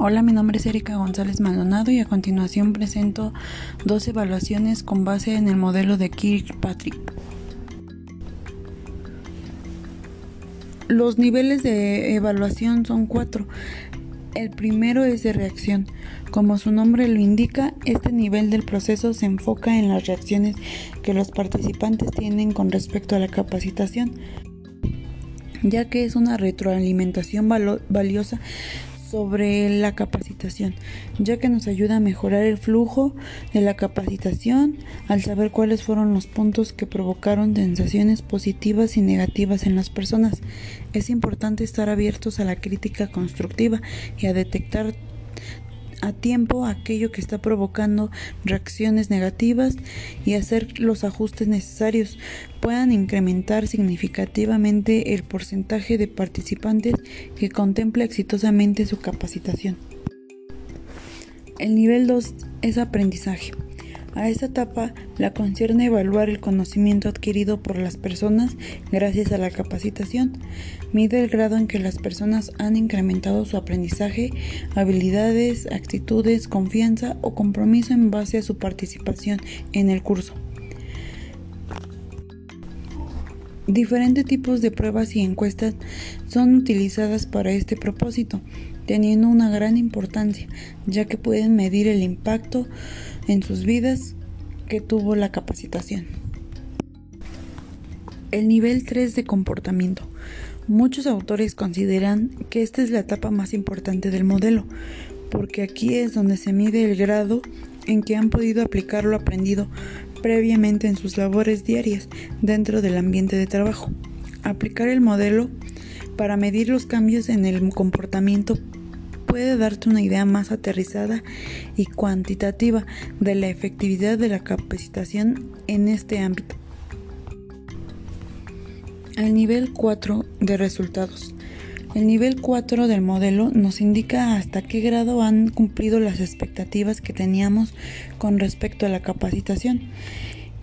Hola, mi nombre es Erika González Maldonado y a continuación presento dos evaluaciones con base en el modelo de Kirkpatrick. Los niveles de evaluación son cuatro. El primero es de reacción. Como su nombre lo indica, este nivel del proceso se enfoca en las reacciones que los participantes tienen con respecto a la capacitación, ya que es una retroalimentación valiosa sobre la capacitación, ya que nos ayuda a mejorar el flujo de la capacitación al saber cuáles fueron los puntos que provocaron sensaciones positivas y negativas en las personas. Es importante estar abiertos a la crítica constructiva y a detectar a tiempo aquello que está provocando reacciones negativas y hacer los ajustes necesarios puedan incrementar significativamente el porcentaje de participantes que contempla exitosamente su capacitación. El nivel 2 es aprendizaje. A esta etapa la concierne evaluar el conocimiento adquirido por las personas gracias a la capacitación. Mide el grado en que las personas han incrementado su aprendizaje, habilidades, actitudes, confianza o compromiso en base a su participación en el curso. Diferentes tipos de pruebas y encuestas son utilizadas para este propósito, teniendo una gran importancia, ya que pueden medir el impacto en sus vidas que tuvo la capacitación. El nivel 3 de comportamiento. Muchos autores consideran que esta es la etapa más importante del modelo, porque aquí es donde se mide el grado en que han podido aplicar lo aprendido previamente en sus labores diarias dentro del ambiente de trabajo. Aplicar el modelo para medir los cambios en el comportamiento puede darte una idea más aterrizada y cuantitativa de la efectividad de la capacitación en este ámbito. El nivel 4 de resultados. El nivel 4 del modelo nos indica hasta qué grado han cumplido las expectativas que teníamos con respecto a la capacitación.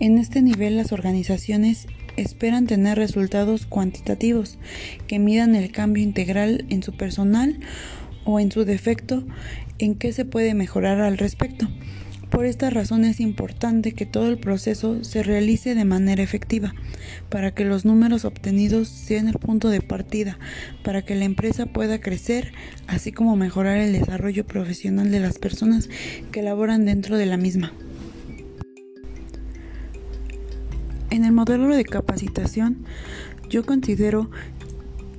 En este nivel las organizaciones esperan tener resultados cuantitativos que midan el cambio integral en su personal o en su defecto en qué se puede mejorar al respecto. Por esta razón es importante que todo el proceso se realice de manera efectiva, para que los números obtenidos sean el punto de partida, para que la empresa pueda crecer, así como mejorar el desarrollo profesional de las personas que laboran dentro de la misma. En el modelo de capacitación, yo considero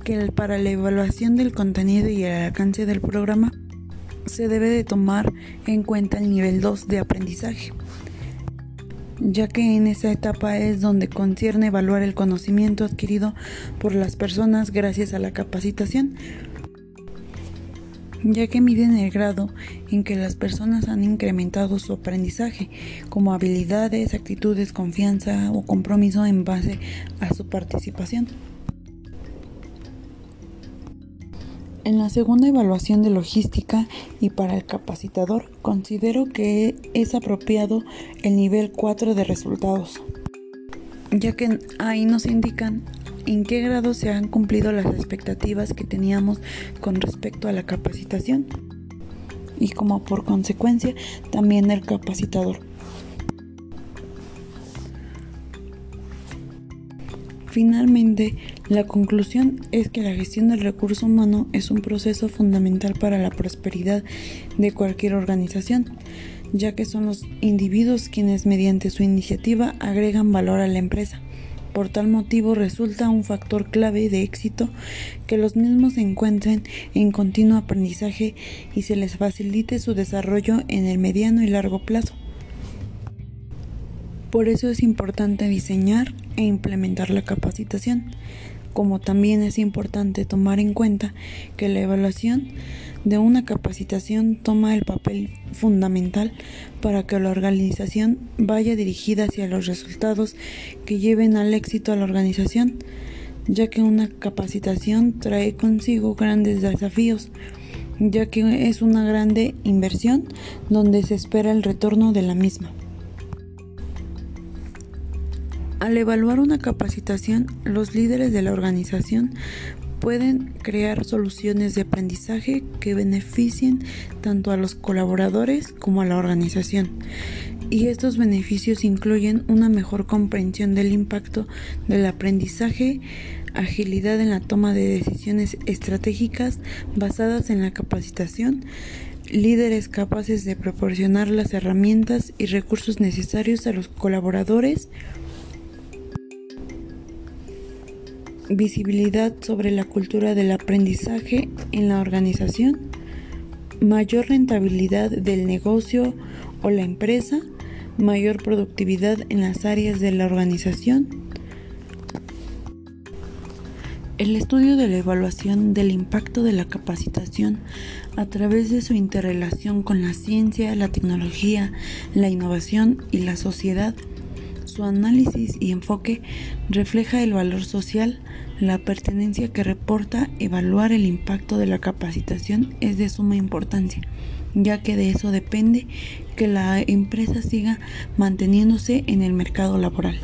que para la evaluación del contenido y el alcance del programa se debe de tomar en cuenta el nivel 2 de aprendizaje, ya que en esa etapa es donde concierne evaluar el conocimiento adquirido por las personas gracias a la capacitación, ya que miden el grado en que las personas han incrementado su aprendizaje, como habilidades, actitudes, confianza o compromiso en base a su participación. En la segunda evaluación de logística y para el capacitador, considero que es apropiado el nivel 4 de resultados, ya que ahí nos indican en qué grado se han cumplido las expectativas que teníamos con respecto a la capacitación y como por consecuencia también el capacitador. Finalmente, la conclusión es que la gestión del recurso humano es un proceso fundamental para la prosperidad de cualquier organización, ya que son los individuos quienes mediante su iniciativa agregan valor a la empresa. Por tal motivo resulta un factor clave de éxito que los mismos se encuentren en continuo aprendizaje y se les facilite su desarrollo en el mediano y largo plazo. Por eso es importante diseñar e implementar la capacitación, como también es importante tomar en cuenta que la evaluación de una capacitación toma el papel fundamental para que la organización vaya dirigida hacia los resultados que lleven al éxito a la organización, ya que una capacitación trae consigo grandes desafíos, ya que es una grande inversión donde se espera el retorno de la misma. Al evaluar una capacitación, los líderes de la organización pueden crear soluciones de aprendizaje que beneficien tanto a los colaboradores como a la organización. Y estos beneficios incluyen una mejor comprensión del impacto del aprendizaje, agilidad en la toma de decisiones estratégicas basadas en la capacitación, líderes capaces de proporcionar las herramientas y recursos necesarios a los colaboradores, visibilidad sobre la cultura del aprendizaje en la organización, mayor rentabilidad del negocio o la empresa, mayor productividad en las áreas de la organización. El estudio de la evaluación del impacto de la capacitación a través de su interrelación con la ciencia, la tecnología, la innovación y la sociedad su análisis y enfoque refleja el valor social, la pertenencia que reporta evaluar el impacto de la capacitación es de suma importancia, ya que de eso depende que la empresa siga manteniéndose en el mercado laboral.